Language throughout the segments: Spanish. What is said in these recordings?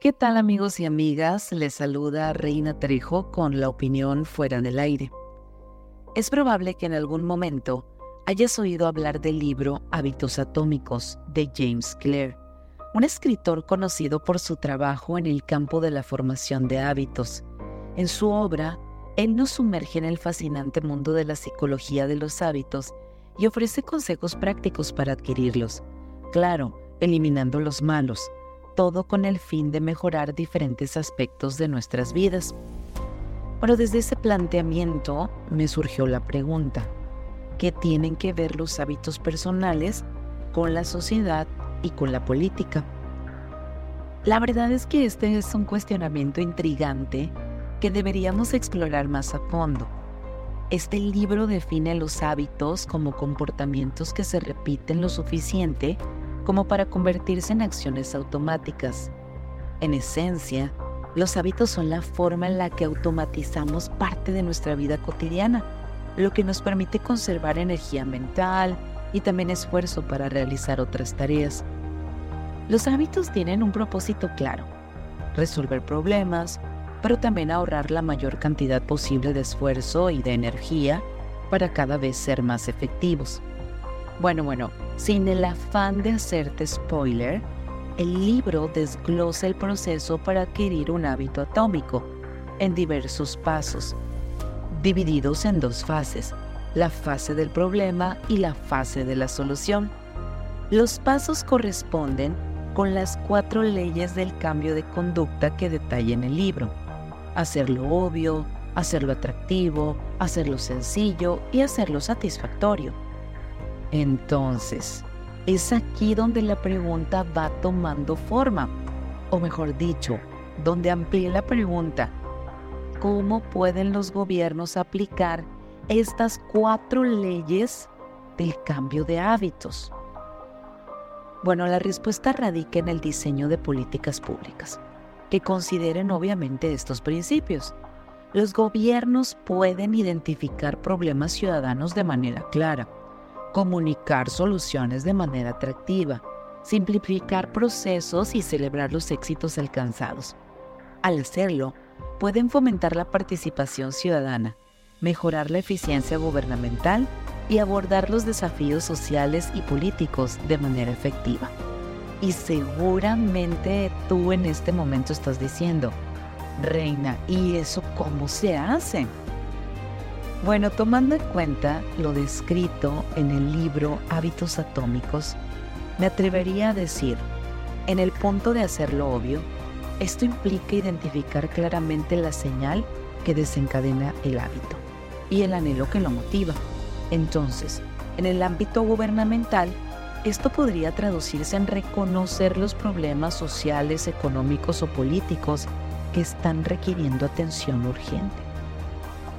¿Qué tal amigos y amigas? Les saluda Reina Trejo con la opinión fuera del aire. Es probable que en algún momento hayas oído hablar del libro Hábitos Atómicos de James Clear, un escritor conocido por su trabajo en el campo de la formación de hábitos. En su obra, él nos sumerge en el fascinante mundo de la psicología de los hábitos y ofrece consejos prácticos para adquirirlos. Claro, eliminando los malos todo con el fin de mejorar diferentes aspectos de nuestras vidas. Pero desde ese planteamiento me surgió la pregunta, ¿qué tienen que ver los hábitos personales con la sociedad y con la política? La verdad es que este es un cuestionamiento intrigante que deberíamos explorar más a fondo. Este libro define los hábitos como comportamientos que se repiten lo suficiente como para convertirse en acciones automáticas. En esencia, los hábitos son la forma en la que automatizamos parte de nuestra vida cotidiana, lo que nos permite conservar energía mental y también esfuerzo para realizar otras tareas. Los hábitos tienen un propósito claro, resolver problemas, pero también ahorrar la mayor cantidad posible de esfuerzo y de energía para cada vez ser más efectivos. Bueno, bueno, sin el afán de hacerte spoiler, el libro desglosa el proceso para adquirir un hábito atómico en diversos pasos, divididos en dos fases, la fase del problema y la fase de la solución. Los pasos corresponden con las cuatro leyes del cambio de conducta que detalla en el libro. Hacerlo obvio, hacerlo atractivo, hacerlo sencillo y hacerlo satisfactorio. Entonces, es aquí donde la pregunta va tomando forma, o mejor dicho, donde amplía la pregunta, ¿cómo pueden los gobiernos aplicar estas cuatro leyes del cambio de hábitos? Bueno, la respuesta radica en el diseño de políticas públicas, que consideren obviamente estos principios. Los gobiernos pueden identificar problemas ciudadanos de manera clara comunicar soluciones de manera atractiva, simplificar procesos y celebrar los éxitos alcanzados. Al hacerlo, pueden fomentar la participación ciudadana, mejorar la eficiencia gubernamental y abordar los desafíos sociales y políticos de manera efectiva. Y seguramente tú en este momento estás diciendo, Reina, ¿y eso cómo se hace? Bueno, tomando en cuenta lo descrito en el libro Hábitos Atómicos, me atrevería a decir, en el punto de hacerlo obvio, esto implica identificar claramente la señal que desencadena el hábito y el anhelo que lo motiva. Entonces, en el ámbito gubernamental, esto podría traducirse en reconocer los problemas sociales, económicos o políticos que están requiriendo atención urgente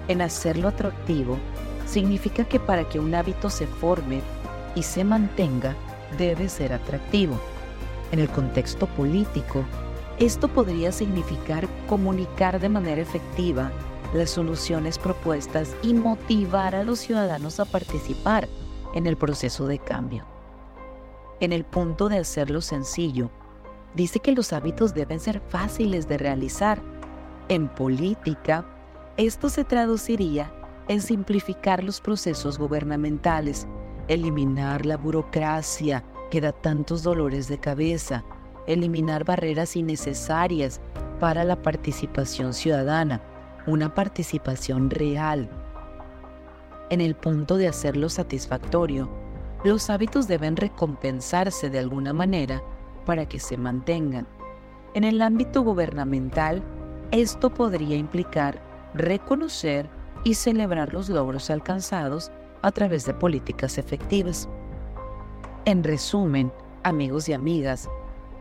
en hacerlo atractivo significa que para que un hábito se forme y se mantenga, debe ser atractivo. En el contexto político, esto podría significar comunicar de manera efectiva las soluciones propuestas y motivar a los ciudadanos a participar en el proceso de cambio. En el punto de hacerlo sencillo, dice que los hábitos deben ser fáciles de realizar. En política, esto se traduciría en simplificar los procesos gubernamentales, eliminar la burocracia que da tantos dolores de cabeza, eliminar barreras innecesarias para la participación ciudadana, una participación real. En el punto de hacerlo satisfactorio, los hábitos deben recompensarse de alguna manera para que se mantengan. En el ámbito gubernamental, esto podría implicar reconocer y celebrar los logros alcanzados a través de políticas efectivas. En resumen, amigos y amigas,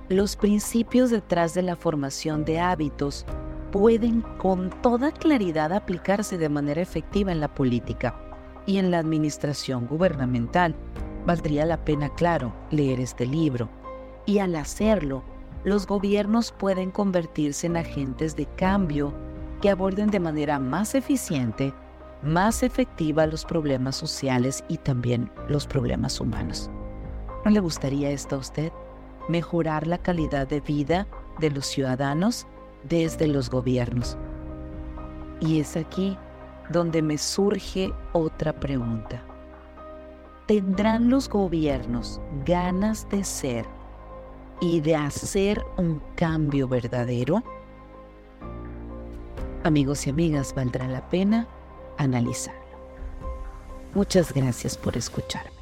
los principios detrás de la formación de hábitos pueden con toda claridad aplicarse de manera efectiva en la política y en la administración gubernamental. Valdría la pena, claro, leer este libro. Y al hacerlo, los gobiernos pueden convertirse en agentes de cambio que aborden de manera más eficiente, más efectiva los problemas sociales y también los problemas humanos. ¿No le gustaría esto a usted? Mejorar la calidad de vida de los ciudadanos desde los gobiernos. Y es aquí donde me surge otra pregunta. ¿Tendrán los gobiernos ganas de ser y de hacer un cambio verdadero? Amigos y amigas, valdrá la pena analizarlo. Muchas gracias por escuchar.